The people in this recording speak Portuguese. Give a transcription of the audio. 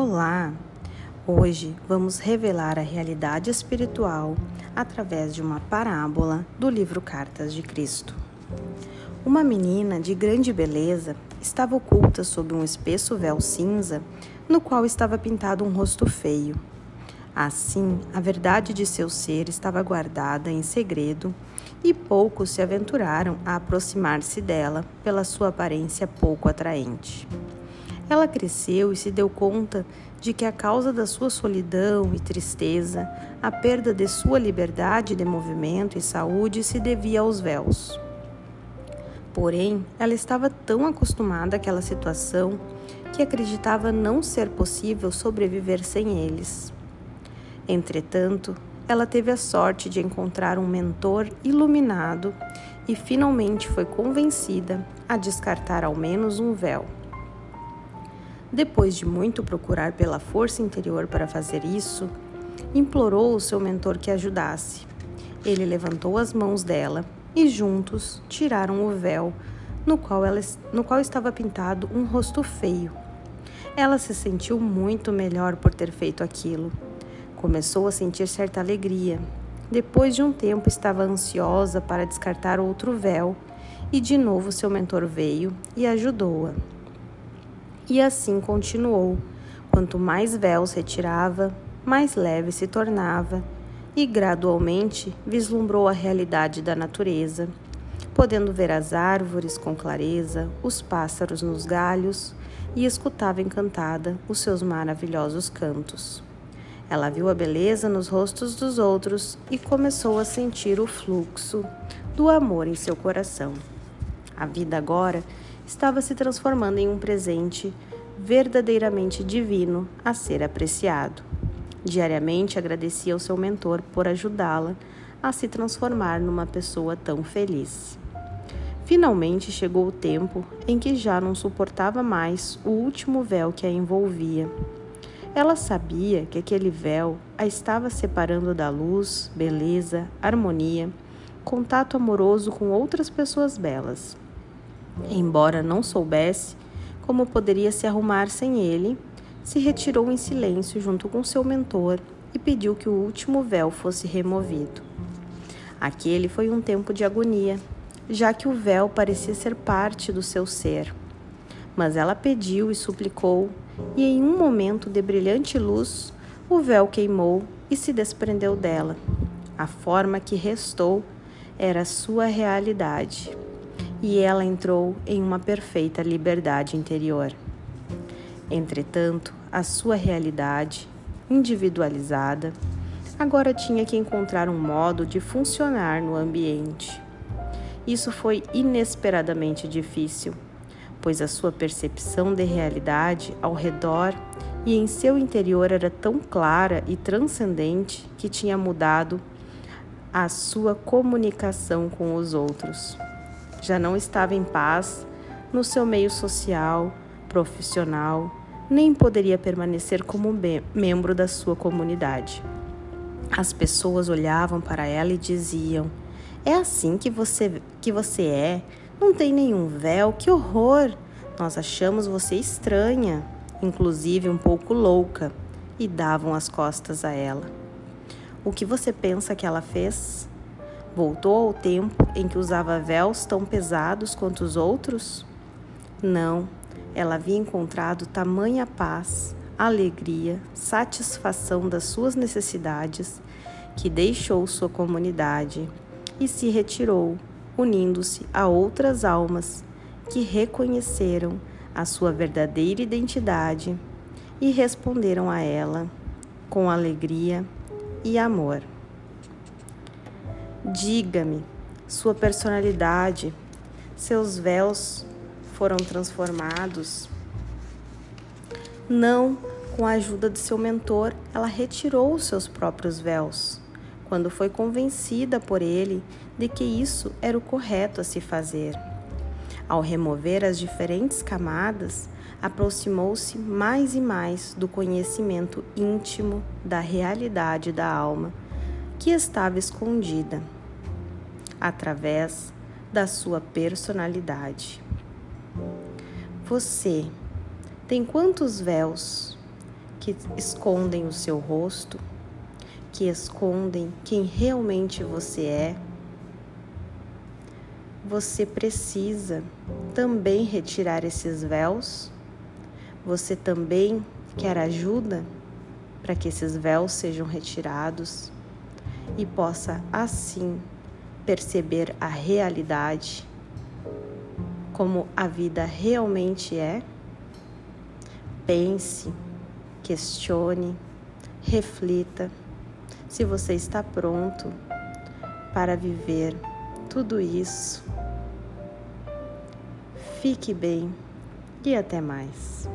Olá! Hoje vamos revelar a realidade espiritual através de uma parábola do livro Cartas de Cristo. Uma menina de grande beleza estava oculta sob um espesso véu cinza no qual estava pintado um rosto feio. Assim, a verdade de seu ser estava guardada em segredo e poucos se aventuraram a aproximar-se dela pela sua aparência pouco atraente. Ela cresceu e se deu conta de que a causa da sua solidão e tristeza, a perda de sua liberdade de movimento e saúde se devia aos véus. Porém, ela estava tão acostumada àquela situação que acreditava não ser possível sobreviver sem eles. Entretanto, ela teve a sorte de encontrar um mentor iluminado e finalmente foi convencida a descartar ao menos um véu. Depois de muito procurar pela força interior para fazer isso, implorou o seu mentor que ajudasse. Ele levantou as mãos dela e juntos tiraram o véu no qual, ela, no qual estava pintado um rosto feio. Ela se sentiu muito melhor por ter feito aquilo. Começou a sentir certa alegria. Depois de um tempo, estava ansiosa para descartar outro véu e de novo seu mentor veio e ajudou-a. E assim continuou. Quanto mais véus retirava, mais leve se tornava e gradualmente vislumbrou a realidade da natureza, podendo ver as árvores com clareza, os pássaros nos galhos e escutava encantada os seus maravilhosos cantos. Ela viu a beleza nos rostos dos outros e começou a sentir o fluxo do amor em seu coração. A vida agora estava se transformando em um presente verdadeiramente divino a ser apreciado. Diariamente agradecia ao seu mentor por ajudá-la a se transformar numa pessoa tão feliz. Finalmente chegou o tempo em que já não suportava mais o último véu que a envolvia. Ela sabia que aquele véu a estava separando da luz, beleza, harmonia, contato amoroso com outras pessoas belas. Embora não soubesse como poderia se arrumar sem ele, se retirou em silêncio junto com seu mentor e pediu que o último véu fosse removido. Aquele foi um tempo de agonia, já que o véu parecia ser parte do seu ser. Mas ela pediu e suplicou, e em um momento de brilhante luz, o véu queimou e se desprendeu dela. A forma que restou era sua realidade e ela entrou em uma perfeita liberdade interior. Entretanto, a sua realidade, individualizada, agora tinha que encontrar um modo de funcionar no ambiente. Isso foi inesperadamente difícil, pois a sua percepção de realidade ao redor e em seu interior era tão clara e transcendente que tinha mudado a sua comunicação com os outros já não estava em paz no seu meio social, profissional, nem poderia permanecer como membro da sua comunidade. As pessoas olhavam para ela e diziam: "É assim que você que você é? Não tem nenhum véu? Que horror! Nós achamos você estranha, inclusive um pouco louca", e davam as costas a ela. O que você pensa que ela fez? Voltou ao tempo em que usava véus tão pesados quanto os outros? Não, ela havia encontrado tamanha paz, alegria, satisfação das suas necessidades que deixou sua comunidade e se retirou, unindo-se a outras almas que reconheceram a sua verdadeira identidade e responderam a ela com alegria e amor. Diga-me, sua personalidade, seus véus foram transformados? Não, com a ajuda de seu mentor, ela retirou os seus próprios véus, quando foi convencida por ele de que isso era o correto a se fazer. Ao remover as diferentes camadas, aproximou-se mais e mais do conhecimento íntimo da realidade da alma que estava escondida através da sua personalidade. Você tem quantos véus? que escondem o seu rosto, que escondem quem realmente você é, você precisa também retirar esses véus? Você também quer ajuda para que esses véus sejam retirados e possa assim perceber a realidade como a vida realmente é? Pense, questione, reflita se você está pronto para viver tudo isso. Fique bem e até mais.